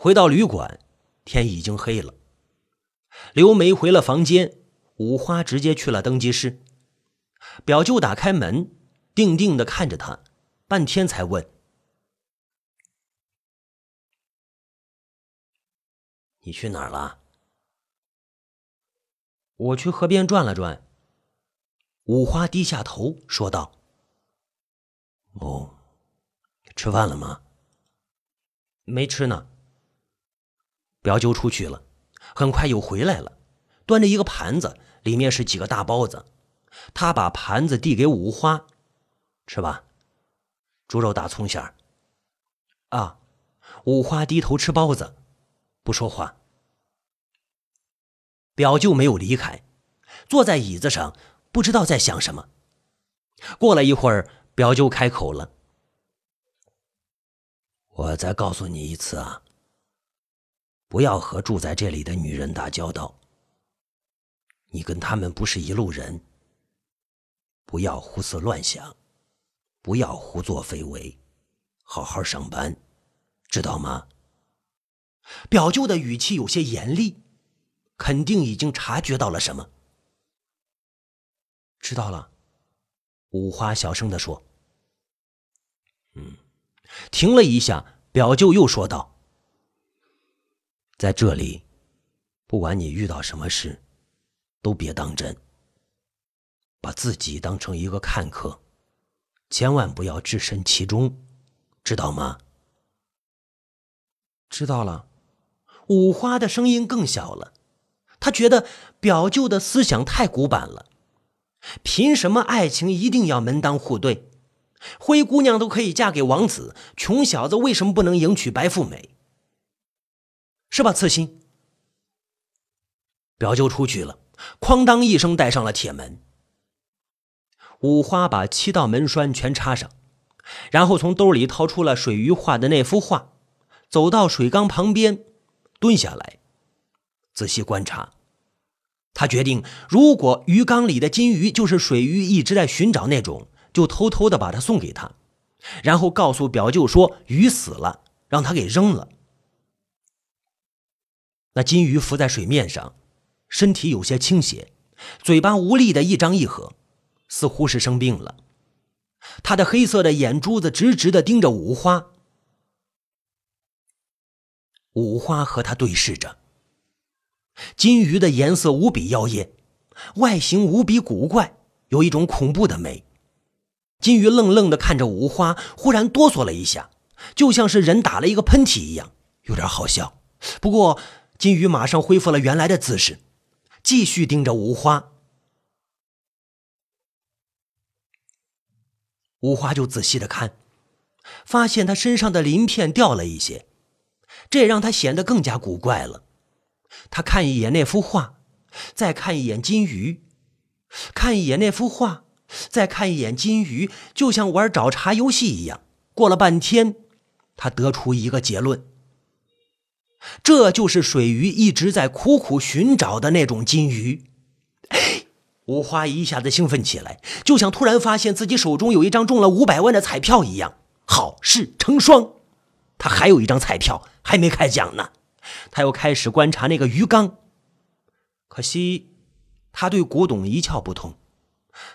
回到旅馆，天已经黑了。刘梅回了房间，五花直接去了登记室。表舅打开门，定定的看着他，半天才问：“你去哪儿了？”“我去河边转了转。”五花低下头说道。“哦，吃饭了吗？”“没吃呢。”表舅出去了，很快又回来了，端着一个盘子，里面是几个大包子。他把盘子递给五花，吃吧，猪肉大葱馅儿。啊，五花低头吃包子，不说话。表舅没有离开，坐在椅子上，不知道在想什么。过了一会儿，表舅开口了：“我再告诉你一次啊，不要和住在这里的女人打交道。你跟他们不是一路人。”不要胡思乱想，不要胡作非为，好好上班，知道吗？表舅的语气有些严厉，肯定已经察觉到了什么。知道了，五花小声的说。嗯，停了一下，表舅又说道：“在这里，不管你遇到什么事，都别当真。”把自己当成一个看客，千万不要置身其中，知道吗？知道了。五花的声音更小了，他觉得表舅的思想太古板了。凭什么爱情一定要门当户对？灰姑娘都可以嫁给王子，穷小子为什么不能迎娶白富美？是吧，刺心？表舅出去了，哐当一声带上了铁门。五花把七道门栓全插上，然后从兜里掏出了水鱼画的那幅画，走到水缸旁边，蹲下来，仔细观察。他决定，如果鱼缸里的金鱼就是水鱼一直在寻找那种，就偷偷的把它送给他，然后告诉表舅说鱼死了，让他给扔了。那金鱼浮在水面上，身体有些倾斜，嘴巴无力的一张一合。似乎是生病了，他的黑色的眼珠子直直的盯着五花。五花和他对视着。金鱼的颜色无比妖艳，外形无比古怪，有一种恐怖的美。金鱼愣愣的看着五花，忽然哆嗦了一下，就像是人打了一个喷嚏一样，有点好笑。不过，金鱼马上恢复了原来的姿势，继续盯着五花。五花就仔细的看，发现他身上的鳞片掉了一些，这让他显得更加古怪了。他看一眼那幅画，再看一眼金鱼，看一眼那幅画，再看一眼金鱼，就像玩找茬游戏一样。过了半天，他得出一个结论：这就是水鱼一直在苦苦寻找的那种金鱼。五花一下子兴奋起来，就像突然发现自己手中有一张中了五百万的彩票一样，好事成双。他还有一张彩票还没开奖呢，他又开始观察那个鱼缸。可惜他对古董一窍不通，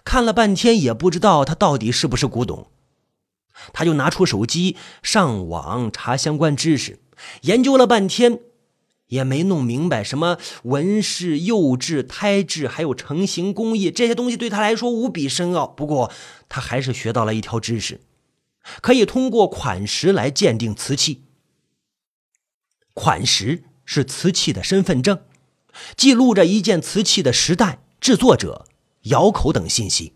看了半天也不知道他到底是不是古董。他就拿出手机上网查相关知识，研究了半天。也没弄明白什么纹饰、釉质、胎质，还有成型工艺这些东西，对他来说无比深奥。不过他还是学到了一条知识，可以通过款石来鉴定瓷器。款石是瓷器的身份证，记录着一件瓷器的时代、制作者、窑口等信息。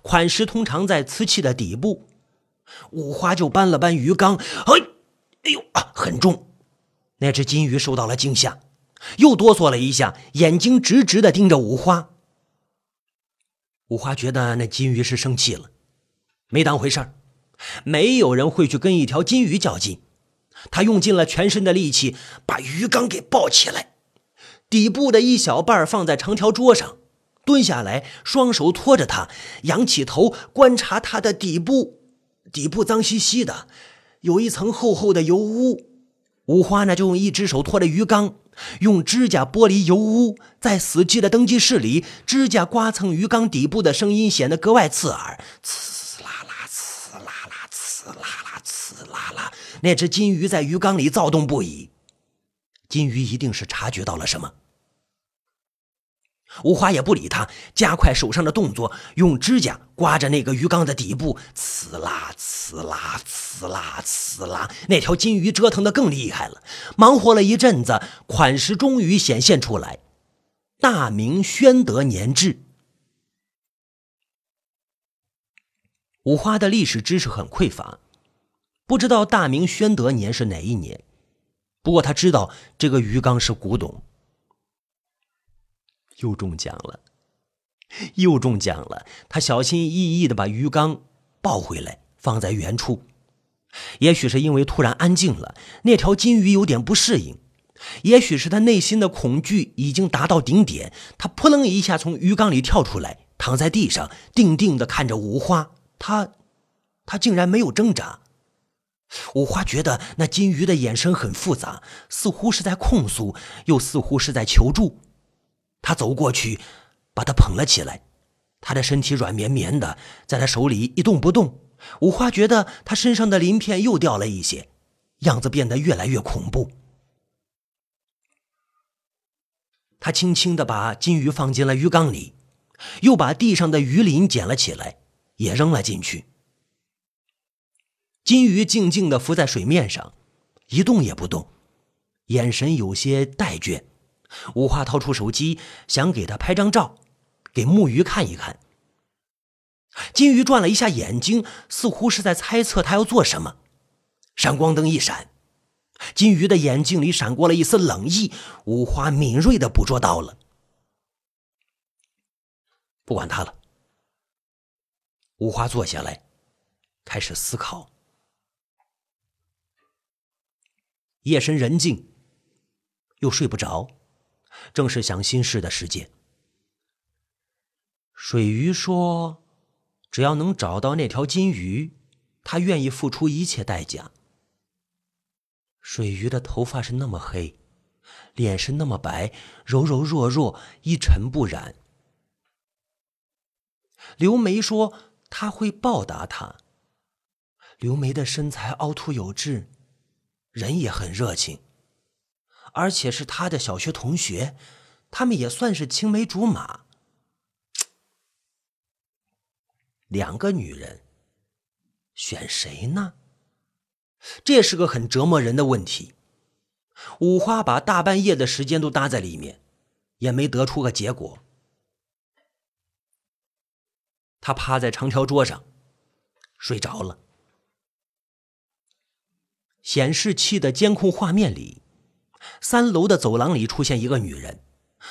款石通常在瓷器的底部。五花就搬了搬鱼缸，哎，哎呦啊，很重。那只金鱼受到了惊吓，又哆嗦了一下，眼睛直直的盯着五花。五花觉得那金鱼是生气了，没当回事儿。没有人会去跟一条金鱼较劲。他用尽了全身的力气，把鱼缸给抱起来，底部的一小半放在长条桌上，蹲下来，双手托着它，仰起头观察它的底部。底部脏兮兮的，有一层厚厚的油污。五花呢就用一只手托着鱼缸，用指甲剥离油污，在死寂的登记室里，指甲刮蹭鱼缸底部的声音显得格外刺耳，刺啦啦，刺啦啦，刺啦啦，刺啦啦。那只金鱼在鱼缸里躁动不已，金鱼一定是察觉到了什么。五花也不理他，加快手上的动作，用指甲刮着那个鱼缸的底部，呲啦呲啦呲啦呲啦。那条金鱼折腾的更厉害了，忙活了一阵子，款式终于显现出来：大明宣德年制。五花的历史知识很匮乏，不知道大明宣德年是哪一年，不过他知道这个鱼缸是古董。又中奖了，又中奖了！他小心翼翼的把鱼缸抱回来，放在原处。也许是因为突然安静了，那条金鱼有点不适应；也许是他内心的恐惧已经达到顶点，他扑棱一下从鱼缸里跳出来，躺在地上，定定的看着五花。他，他竟然没有挣扎。五花觉得那金鱼的眼神很复杂，似乎是在控诉，又似乎是在求助。他走过去，把他捧了起来。他的身体软绵绵的，在他手里一动不动。五花觉得他身上的鳞片又掉了一些，样子变得越来越恐怖。他轻轻的把金鱼放进了鱼缸里，又把地上的鱼鳞捡了起来，也扔了进去。金鱼静静的浮在水面上，一动也不动，眼神有些怠倦。五花掏出手机，想给他拍张照，给木鱼看一看。金鱼转了一下眼睛，似乎是在猜测他要做什么。闪光灯一闪，金鱼的眼睛里闪过了一丝冷意。五花敏锐的捕捉到了。不管他了。五花坐下来，开始思考。夜深人静，又睡不着。正是想心事的时间。水鱼说：“只要能找到那条金鱼，他愿意付出一切代价。”水鱼的头发是那么黑，脸是那么白，柔柔弱弱，一尘不染。刘梅说：“他会报答他。”刘梅的身材凹凸有致，人也很热情。而且是他的小学同学，他们也算是青梅竹马。两个女人，选谁呢？这是个很折磨人的问题。五花把大半夜的时间都搭在里面，也没得出个结果。他趴在长条桌上，睡着了。显示器的监控画面里。三楼的走廊里出现一个女人，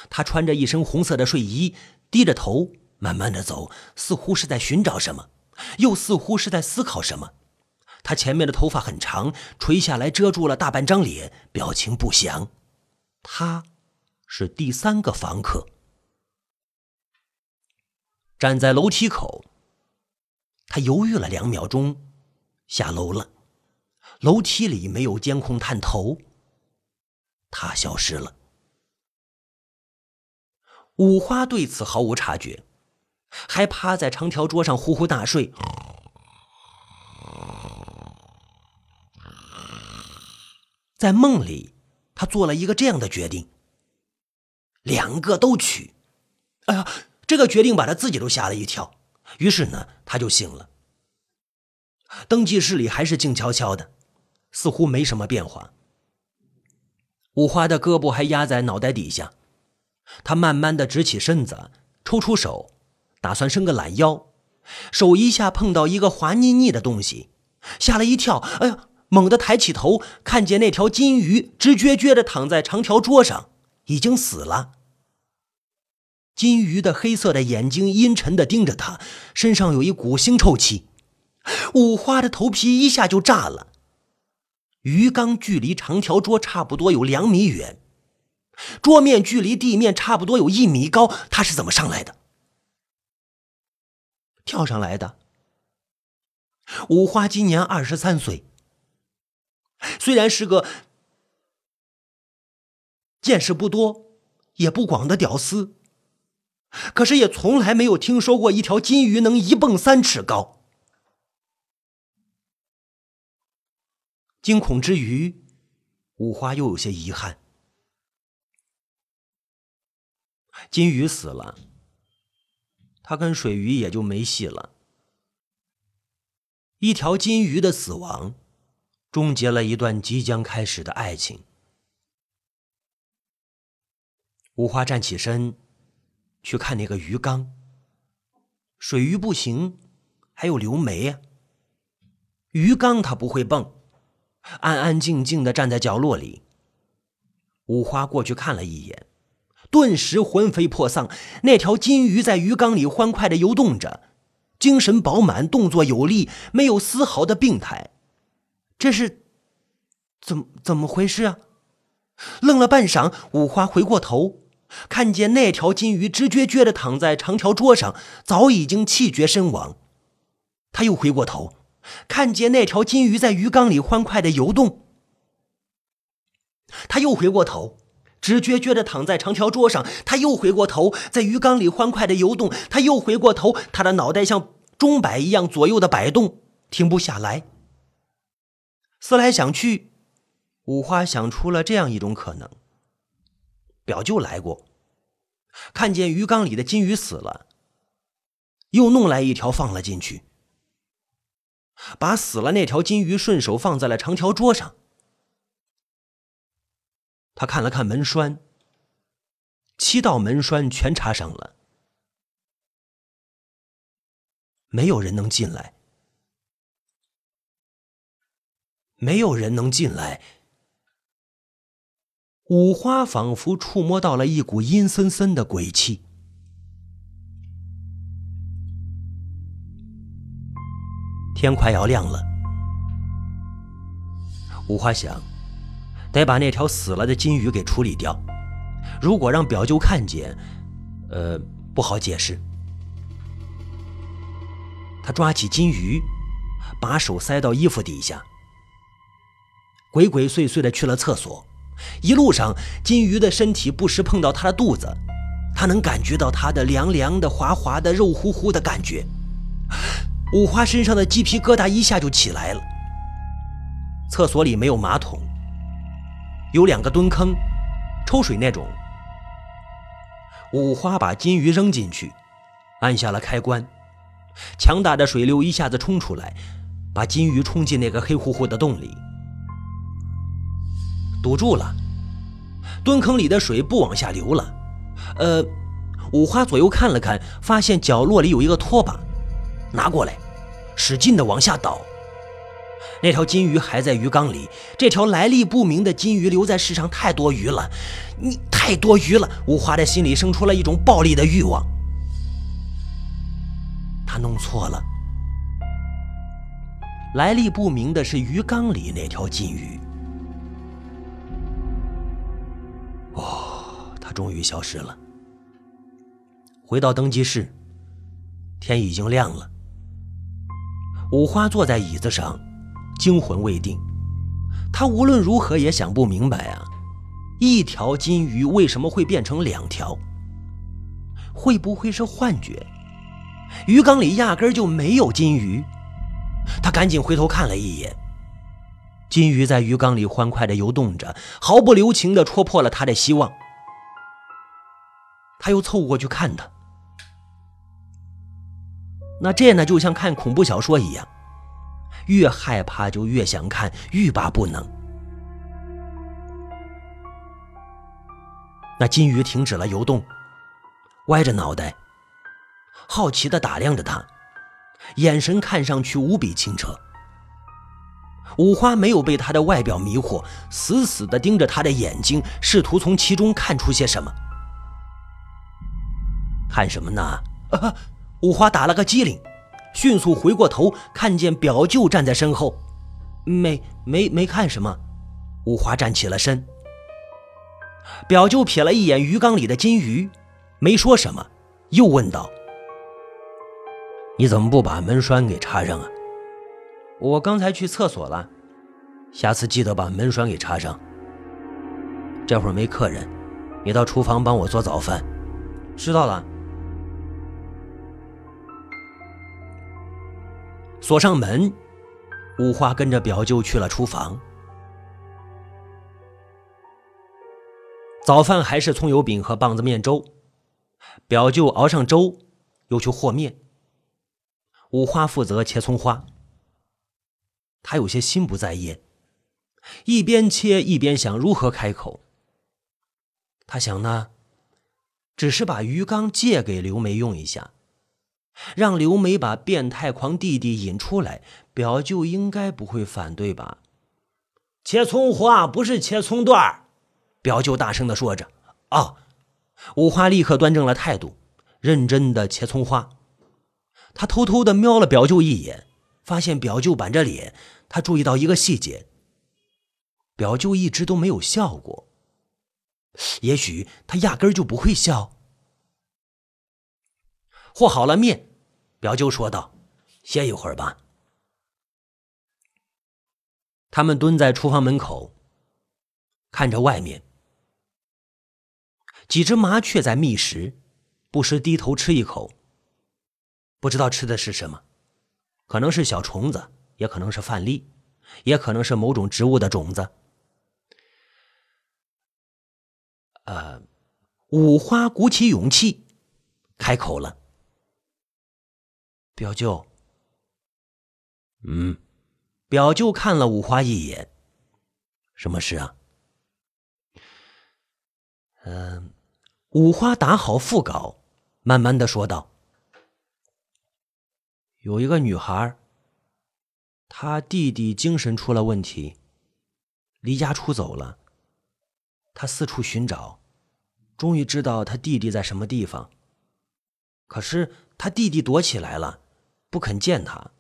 她穿着一身红色的睡衣，低着头，慢慢的走，似乎是在寻找什么，又似乎是在思考什么。她前面的头发很长，垂下来遮住了大半张脸，表情不详。她，是第三个房客。站在楼梯口，他犹豫了两秒钟，下楼了。楼梯里没有监控探头。他消失了。五花对此毫无察觉，还趴在长条桌上呼呼大睡。在梦里，他做了一个这样的决定：两个都娶。哎呀，这个决定把他自己都吓了一跳。于是呢，他就醒了。登记室里还是静悄悄的，似乎没什么变化。五花的胳膊还压在脑袋底下，他慢慢的直起身子，抽出手，打算伸个懒腰，手一下碰到一个滑腻腻的东西，吓了一跳，哎呀，猛地抬起头，看见那条金鱼直撅撅的躺在长条桌上，已经死了。金鱼的黑色的眼睛阴沉的盯着他，身上有一股腥臭气，五花的头皮一下就炸了。鱼缸距离长条桌差不多有两米远，桌面距离地面差不多有一米高。他是怎么上来的？跳上来的。五花今年二十三岁，虽然是个见识不多也不广的屌丝，可是也从来没有听说过一条金鱼能一蹦三尺高。惊恐之余，五花又有些遗憾。金鱼死了，他跟水鱼也就没戏了。一条金鱼的死亡，终结了一段即将开始的爱情。五花站起身，去看那个鱼缸。水鱼不行，还有刘梅呀。鱼缸它不会蹦，安安静静的站在角落里。五花过去看了一眼。顿时魂飞魄散。那条金鱼在鱼缸里欢快的游动着，精神饱满，动作有力，没有丝毫的病态。这是怎怎么回事啊？愣了半晌，五花回过头，看见那条金鱼直撅撅的躺在长条桌上，早已经气绝身亡。他又回过头，看见那条金鱼在鱼缸里欢快的游动。他又回过头。直撅撅的躺在长条桌上，他又回过头，在鱼缸里欢快的游动。他又回过头，他的脑袋像钟摆一样左右的摆动，停不下来。思来想去，五花想出了这样一种可能：表舅来过，看见鱼缸里的金鱼死了，又弄来一条放了进去，把死了那条金鱼顺手放在了长条桌上。他看了看门栓，七道门栓全插上了，没有人能进来，没有人能进来。五花仿佛触摸到了一股阴森森的鬼气。天快要亮了，五花想。得把那条死了的金鱼给处理掉。如果让表舅看见，呃，不好解释。他抓起金鱼，把手塞到衣服底下，鬼鬼祟祟的去了厕所。一路上，金鱼的身体不时碰到他的肚子，他能感觉到它的凉凉的、滑滑的、肉乎乎的感觉。五花身上的鸡皮疙瘩一下就起来了。厕所里没有马桶。有两个蹲坑，抽水那种。五花把金鱼扔进去，按下了开关，强大的水流一下子冲出来，把金鱼冲进那个黑乎乎的洞里，堵住了。蹲坑里的水不往下流了。呃，五花左右看了看，发现角落里有一个拖把，拿过来，使劲的往下倒。那条金鱼还在鱼缸里，这条来历不明的金鱼留在世上太多余了，你太多余了。五花的心里生出了一种暴力的欲望，他弄错了，来历不明的是鱼缸里那条金鱼。哦，它终于消失了。回到登记室，天已经亮了。五花坐在椅子上。惊魂未定，他无论如何也想不明白啊！一条金鱼为什么会变成两条？会不会是幻觉？鱼缸里压根就没有金鱼。他赶紧回头看了一眼，金鱼在鱼缸里欢快地游动着，毫不留情地戳破了他的希望。他又凑过去看他，那这呢，就像看恐怖小说一样。越害怕就越想看，欲罢不能。那金鱼停止了游动，歪着脑袋，好奇的打量着他，眼神看上去无比清澈。五花没有被他的外表迷惑，死死的盯着他的眼睛，试图从其中看出些什么。看什么呢？啊！五花打了个激灵。迅速回过头，看见表舅站在身后，没没没看什么。五花站起了身，表舅瞥了一眼鱼缸里的金鱼，没说什么，又问道：“你怎么不把门栓给插上啊？”我刚才去厕所了，下次记得把门栓给插上。这会儿没客人，你到厨房帮我做早饭。知道了。锁上门，五花跟着表舅去了厨房。早饭还是葱油饼和棒子面粥，表舅熬上粥，又去和面。五花负责切葱花。他有些心不在焉，一边切一边想如何开口。他想呢，只是把鱼缸借给刘梅用一下，让刘梅把变态狂弟弟引出来，表舅应该不会反对吧？切葱花不是切葱段儿。表舅大声的说着：“啊！”五花立刻端正了态度，认真的切葱花。他偷偷的瞄了表舅一眼，发现表舅板着脸。他注意到一个细节：表舅一直都没有笑过。也许他压根儿就不会笑。和好了面，表舅说道：“歇一会儿吧。”他们蹲在厨房门口，看着外面。几只麻雀在觅食，不时低头吃一口。不知道吃的是什么，可能是小虫子，也可能是饭粒，也可能是某种植物的种子。呃，五花鼓起勇气，开口了：“表舅。”嗯，表舅看了五花一眼：“什么事啊？”嗯。五花打好腹稿，慢慢的说道：“有一个女孩，她弟弟精神出了问题，离家出走了。她四处寻找，终于知道她弟弟在什么地方。可是她弟弟躲起来了，不肯见他。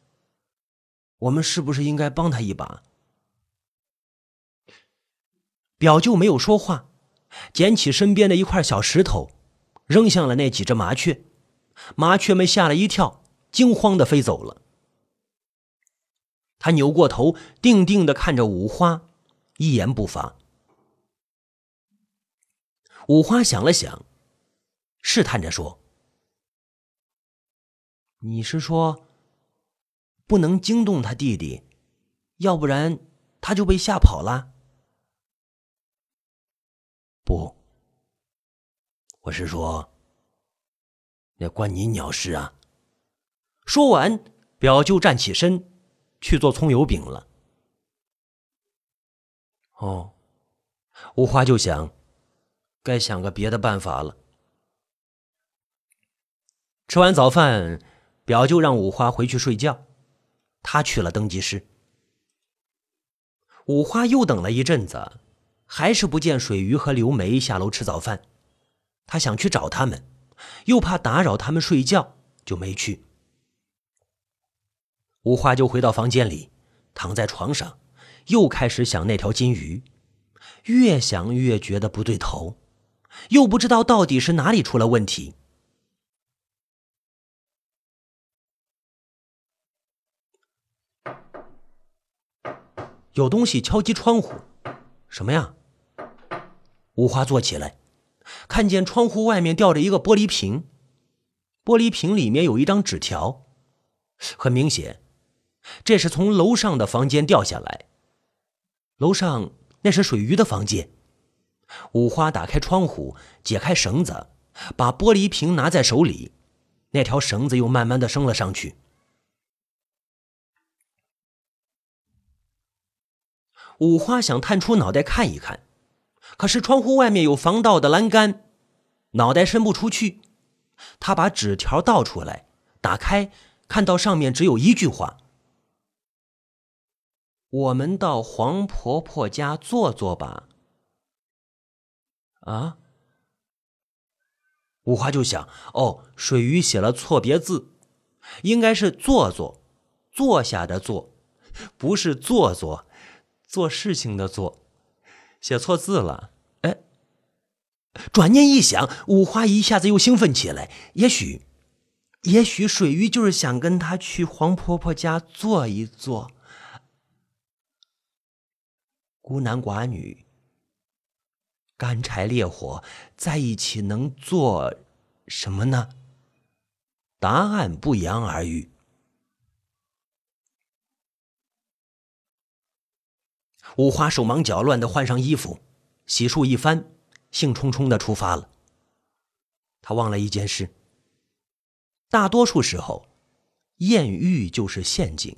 我们是不是应该帮他一把？”表舅没有说话。捡起身边的一块小石头，扔向了那几只麻雀，麻雀们吓了一跳，惊慌的飞走了。他扭过头，定定的看着五花，一言不发。五花想了想，试探着说：“你是说，不能惊动他弟弟，要不然他就被吓跑了？”不，我是说，那关你鸟事啊！说完，表舅站起身去做葱油饼了。哦，五花就想，该想个别的办法了。吃完早饭，表舅让五花回去睡觉，他去了登记室。五花又等了一阵子。还是不见水鱼和刘梅下楼吃早饭，他想去找他们，又怕打扰他们睡觉，就没去。五花就回到房间里，躺在床上，又开始想那条金鱼，越想越觉得不对头，又不知道到底是哪里出了问题。有东西敲击窗户，什么呀？五花坐起来，看见窗户外面吊着一个玻璃瓶，玻璃瓶里面有一张纸条，很明显，这是从楼上的房间掉下来。楼上那是水鱼的房间。五花打开窗户，解开绳子，把玻璃瓶拿在手里，那条绳子又慢慢的升了上去。五花想探出脑袋看一看。可是窗户外面有防盗的栏杆，脑袋伸不出去。他把纸条倒出来，打开，看到上面只有一句话：“我们到黄婆婆家坐坐吧。”啊！五花就想：哦，水鱼写了错别字，应该是“坐坐”，坐下的“坐”，不是“坐坐”，做事情的“做”。写错字了，哎！转念一想，五花一下子又兴奋起来。也许，也许水鱼就是想跟他去黄婆婆家坐一坐。孤男寡女，干柴烈火在一起能做什么呢？答案不言而喻。五花手忙脚乱的换上衣服，洗漱一番，兴冲冲的出发了。他忘了一件事：大多数时候，艳遇就是陷阱，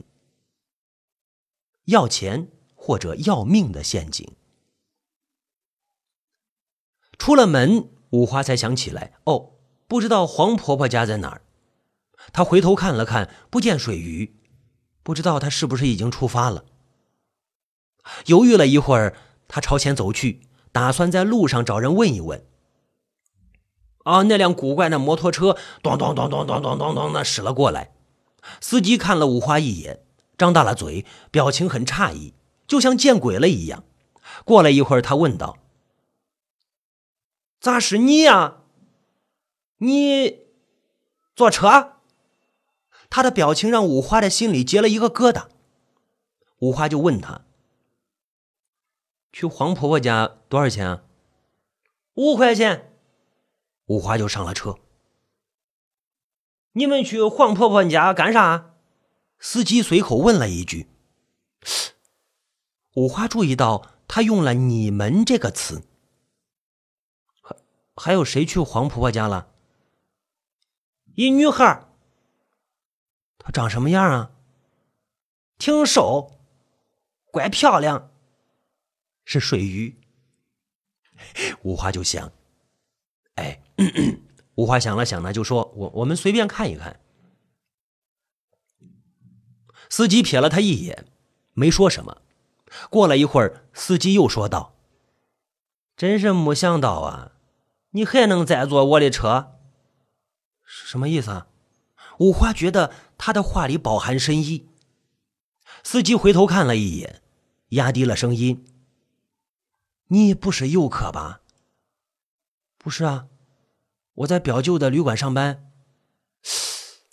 要钱或者要命的陷阱。出了门，五花才想起来，哦，不知道黄婆婆家在哪儿。他回头看了看，不见水鱼，不知道她是不是已经出发了。犹豫了一会儿，他朝前走去，打算在路上找人问一问。啊，那辆古怪的摩托车咚咚咚咚咚咚咚咚的驶了过来，司机看了五花一眼，张大了嘴，表情很诧异，就像见鬼了一样。过了一会儿，他问道：“咋是你呀？你坐车？”他的表情让五花的心里结了一个疙瘩。五花就问他。去黄婆婆家多少钱啊？五块钱。五花就上了车。你们去黄婆婆家干啥？司机随口问了一句。五花注意到他用了“你们”这个词。还还有谁去黄婆婆家了？一女孩。她长什么样啊？挺瘦，怪漂亮。是水鱼，五花就想，哎，五花想了想呢，就说：“我我们随便看一看。”司机瞥了他一眼，没说什么。过了一会儿，司机又说道：“真是没想到啊，你还能再坐我的车？什么意思啊？”五花觉得他的话里饱含深意。司机回头看了一眼，压低了声音。你不是游客吧？不是啊，我在表舅的旅馆上班。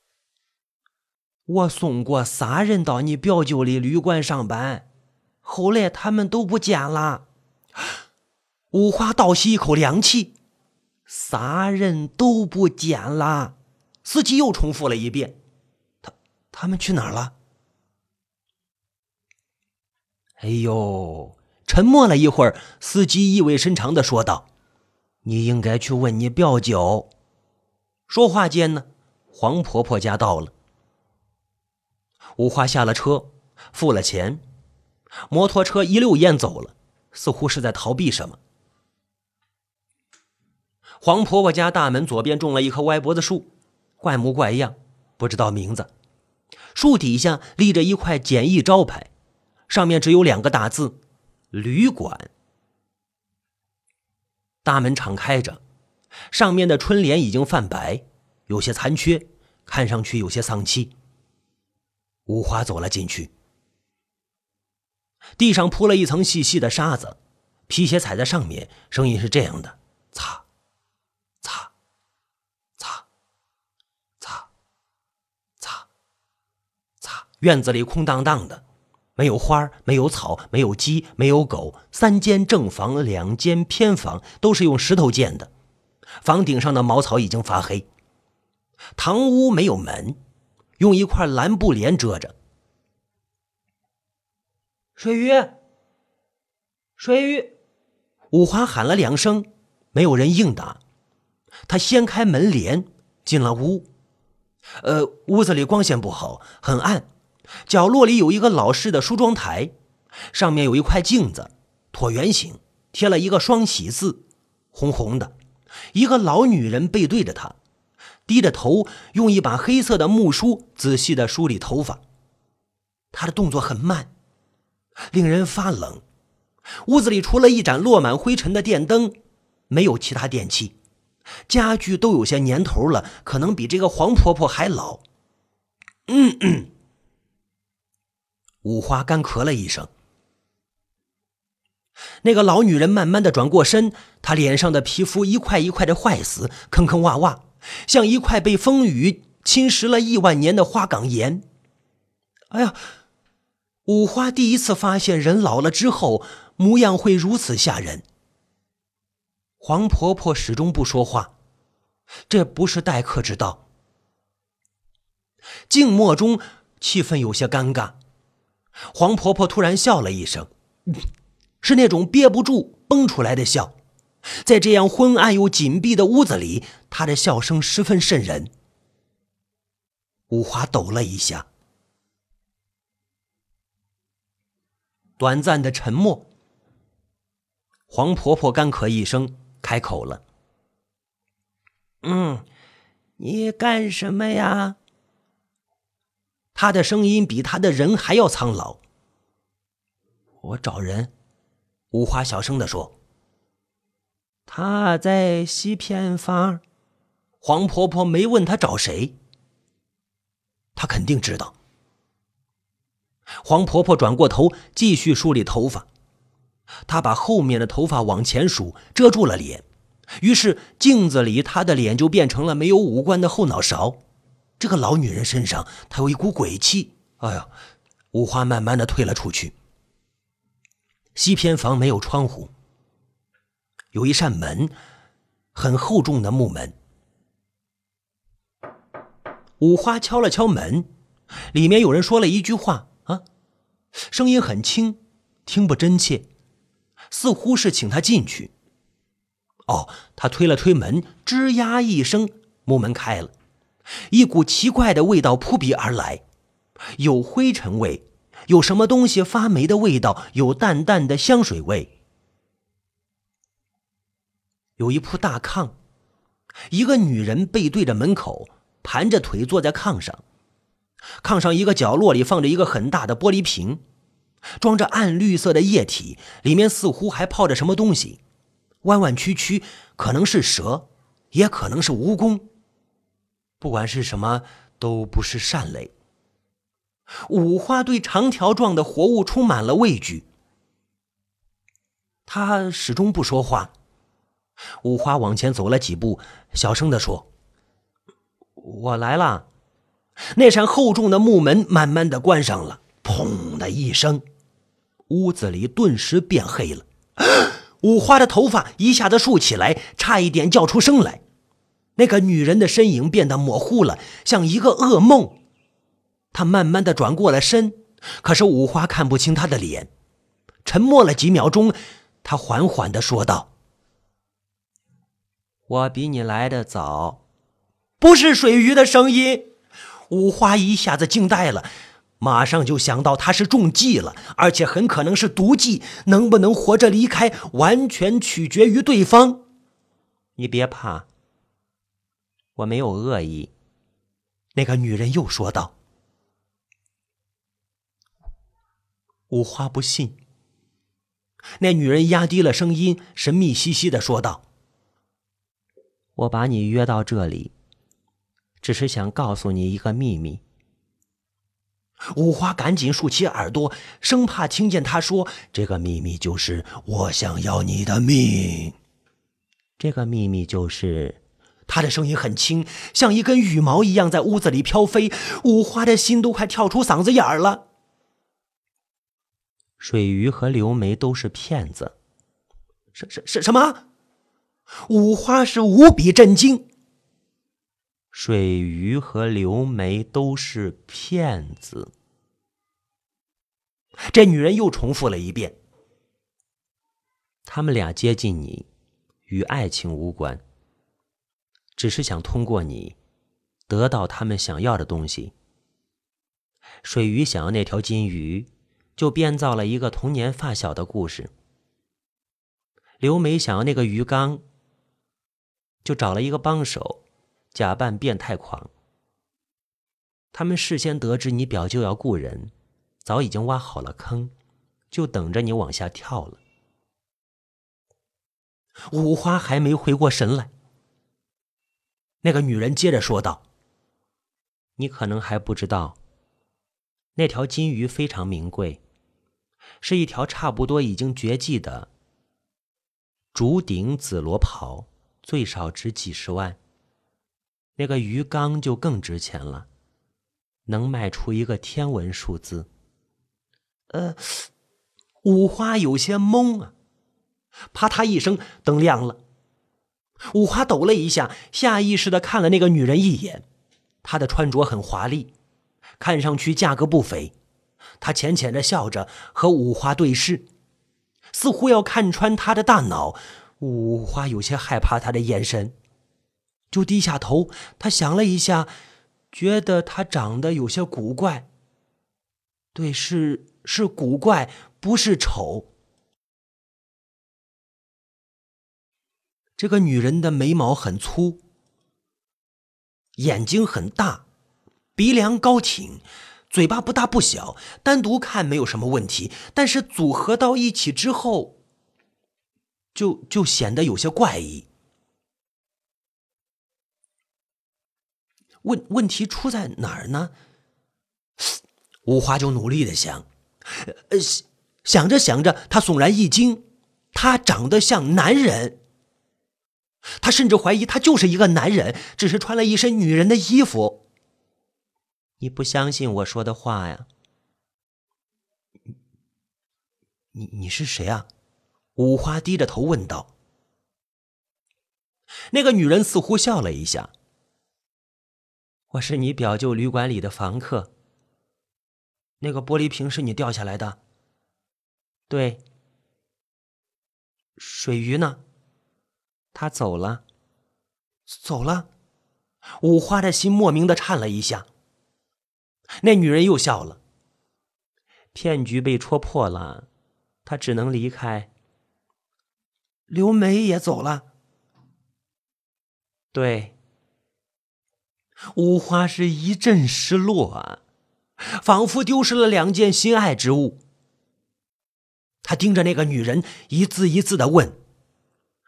我送过仨人到你表舅的旅馆上班，后来他们都不见了。五花倒吸一口凉气，仨人都不见了。司机又重复了一遍：“他他们去哪儿了？”哎呦！沉默了一会儿，司机意味深长的说道：“你应该去问你表舅。”说话间呢，黄婆婆家到了。五花下了车，付了钱，摩托车一溜烟走了，似乎是在逃避什么。黄婆婆家大门左边种了一棵歪脖子树，怪模怪样，不知道名字。树底下立着一块简易招牌，上面只有两个大字。旅馆，大门敞开着，上面的春联已经泛白，有些残缺，看上去有些丧气。五花走了进去，地上铺了一层细细的沙子，皮鞋踩在上面，声音是这样的：擦，擦，擦，擦，擦，擦。院子里空荡荡的。没有花没有草，没有鸡，没有狗。三间正房，两间偏房，都是用石头建的。房顶上的茅草已经发黑。堂屋没有门，用一块蓝布帘遮着。水鱼，水鱼，五花喊了两声，没有人应答。他掀开门帘，进了屋。呃，屋子里光线不好，很暗。角落里有一个老式的梳妆台，上面有一块镜子，椭圆形，贴了一个双喜字，红红的。一个老女人背对着他，低着头，用一把黑色的木梳仔细的梳理头发。她的动作很慢，令人发冷。屋子里除了一盏落满灰尘的电灯，没有其他电器，家具都有些年头了，可能比这个黄婆婆还老。嗯嗯。五花干咳了一声，那个老女人慢慢的转过身，她脸上的皮肤一块一块的坏死，坑坑洼洼，像一块被风雨侵蚀了亿万年的花岗岩。哎呀，五花第一次发现人老了之后模样会如此吓人。黄婆婆始终不说话，这不是待客之道。静默中，气氛有些尴尬。黄婆婆突然笑了一声，是那种憋不住蹦出来的笑。在这样昏暗又紧闭的屋子里，她的笑声十分渗人。五花抖了一下。短暂的沉默。黄婆婆干咳一声，开口了：“嗯，你干什么呀？”她的声音比她的人还要苍老。我找人。五花小声的说：“他在西偏房。”黄婆婆没问他找谁，她肯定知道。黄婆婆转过头，继续梳理头发。她把后面的头发往前梳，遮住了脸。于是镜子里她的脸就变成了没有五官的后脑勺。这个老女人身上，她有一股鬼气。哎呀，五花慢慢的退了出去。西偏房没有窗户，有一扇门，很厚重的木门。五花敲了敲门，里面有人说了一句话。啊声音很轻，听不真切，似乎是请他进去。哦，他推了推门，吱呀一声，木门开了，一股奇怪的味道扑鼻而来，有灰尘味，有什么东西发霉的味道，有淡淡的香水味。有一铺大炕，一个女人背对着门口，盘着腿坐在炕上。炕上一个角落里放着一个很大的玻璃瓶，装着暗绿色的液体，里面似乎还泡着什么东西，弯弯曲曲，可能是蛇，也可能是蜈蚣。不管是什么，都不是善类。五花对长条状的活物充满了畏惧，他始终不说话。五花往前走了几步，小声的说：“我来了。”那扇厚重的木门慢慢的关上了，砰的一声，屋子里顿时变黑了。五花的头发一下子竖起来，差一点叫出声来。那个女人的身影变得模糊了，像一个噩梦。她慢慢的转过了身，可是五花看不清她的脸。沉默了几秒钟，她缓缓的说道：“我比你来的早。”不是水鱼的声音。五花一下子惊呆了，马上就想到他是中计了，而且很可能是毒计。能不能活着离开，完全取决于对方。你别怕，我没有恶意。”那个女人又说道。五花不信。那女人压低了声音，神秘兮兮的说道：“我把你约到这里。”只是想告诉你一个秘密。五花赶紧竖起耳朵，生怕听见他说：“这个秘密就是我想要你的命。”这个秘密就是……他的声音很轻，像一根羽毛一样在屋子里飘飞。五花的心都快跳出嗓子眼儿了。水鱼和刘梅都是骗子。什什什什么？五花是无比震惊。水鱼和刘梅都是骗子。这女人又重复了一遍。他们俩接近你，与爱情无关，只是想通过你得到他们想要的东西。水鱼想要那条金鱼，就编造了一个童年发小的故事。刘梅想要那个鱼缸，就找了一个帮手。假扮变态狂。他们事先得知你表舅要雇人，早已经挖好了坑，就等着你往下跳了。五花还没回过神来，那个女人接着说道：“你可能还不知道，那条金鱼非常名贵，是一条差不多已经绝迹的竹顶紫罗袍，最少值几十万。”那个鱼缸就更值钱了，能卖出一个天文数字。呃，五花有些懵啊，啪嗒一声，灯亮了，五花抖了一下，下意识的看了那个女人一眼。她的穿着很华丽，看上去价格不菲。她浅浅的笑着，和五花对视，似乎要看穿她的大脑。五花有些害怕她的眼神，就低下头。她想了一下，觉得她长得有些古怪。对，是是古怪，不是丑。这个女人的眉毛很粗，眼睛很大，鼻梁高挺，嘴巴不大不小。单独看没有什么问题，但是组合到一起之后，就就显得有些怪异。问问题出在哪儿呢？五花就努力的想，呃，想着想着，他悚然一惊，他长得像男人。他甚至怀疑他就是一个男人，只是穿了一身女人的衣服。你不相信我说的话呀？你你是谁啊？五花低着头问道。那个女人似乎笑了一下。我是你表舅旅馆里的房客。那个玻璃瓶是你掉下来的？对。水鱼呢？他走了，走了。五花的心莫名的颤了一下。那女人又笑了。骗局被戳破了，他只能离开。刘梅也走了。对。五花是一阵失落啊，仿佛丢失了两件心爱之物。他盯着那个女人，一字一字的问。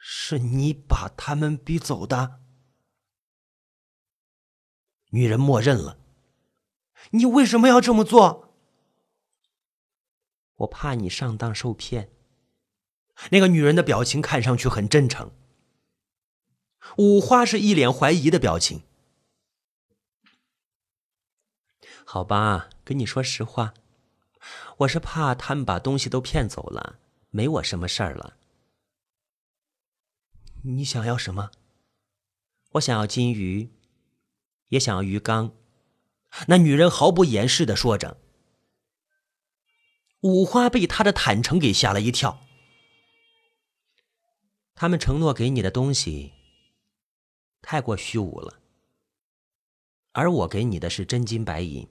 是你把他们逼走的？女人默认了。你为什么要这么做？我怕你上当受骗。那个女人的表情看上去很真诚。五花是一脸怀疑的表情。好吧，跟你说实话，我是怕他们把东西都骗走了，没我什么事儿了。你想要什么？我想要金鱼，也想要鱼缸。那女人毫不掩饰的说着。五花被他的坦诚给吓了一跳。他们承诺给你的东西太过虚无了，而我给你的是真金白银。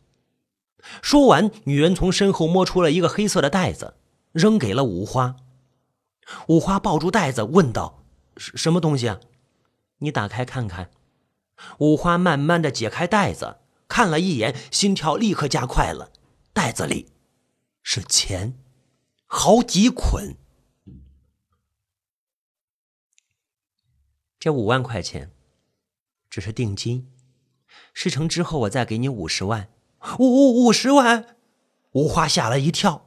说完，女人从身后摸出了一个黑色的袋子，扔给了五花。五花抱住袋子，问道。什么东西啊？你打开看看。五花慢慢的解开袋子，看了一眼，心跳立刻加快了。袋子里是钱，好几捆。这五万块钱只是定金，事成之后我再给你五十万。五五五十万！五花吓了一跳。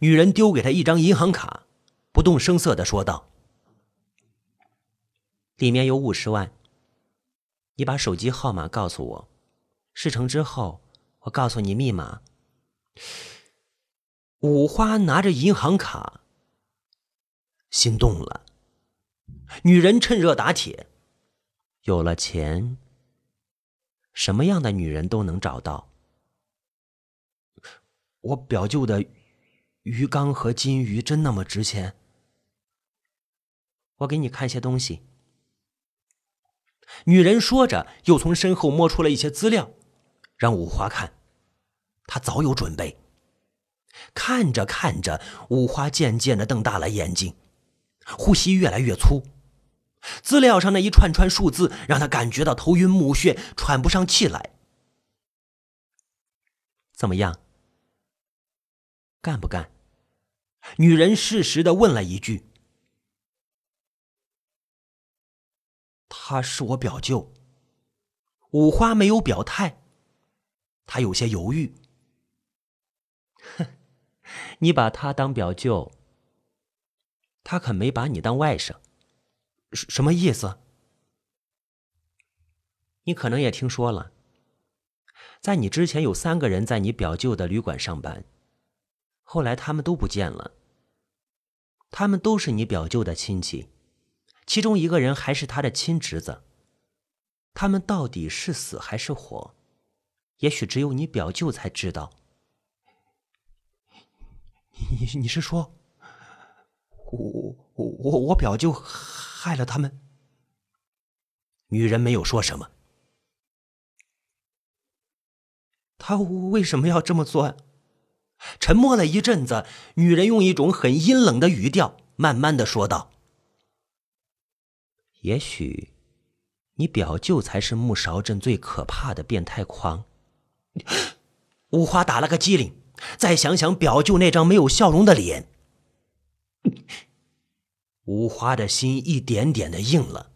女人丢给他一张银行卡，不动声色的说道。里面有五十万，你把手机号码告诉我，事成之后我告诉你密码。五花拿着银行卡，心动了。女人趁热打铁，有了钱，什么样的女人都能找到。我表舅的鱼缸和金鱼真那么值钱？我给你看些东西。女人说着，又从身后摸出了一些资料，让五花看。他早有准备。看着看着，五花渐渐的瞪大了眼睛，呼吸越来越粗。资料上那一串串数字让他感觉到头晕目眩，喘不上气来。怎么样？干不干？女人适时的问了一句。他是我表舅。五花没有表态，他有些犹豫。哼，你把他当表舅，他可没把你当外甥。什么意思？你可能也听说了，在你之前有三个人在你表舅的旅馆上班，后来他们都不见了。他们都是你表舅的亲戚。其中一个人还是他的亲侄子。他们到底是死还是活？也许只有你表舅才知道。你你是说，我我我我表舅害了他们？女人没有说什么。他为什么要这么做？沉默了一阵子，女人用一种很阴冷的语调，慢慢的说道：“也许，你表舅才是木勺镇最可怕的变态狂。”五花打了个激灵，再想想表舅那张没有笑容的脸，五花的心一点点的硬了。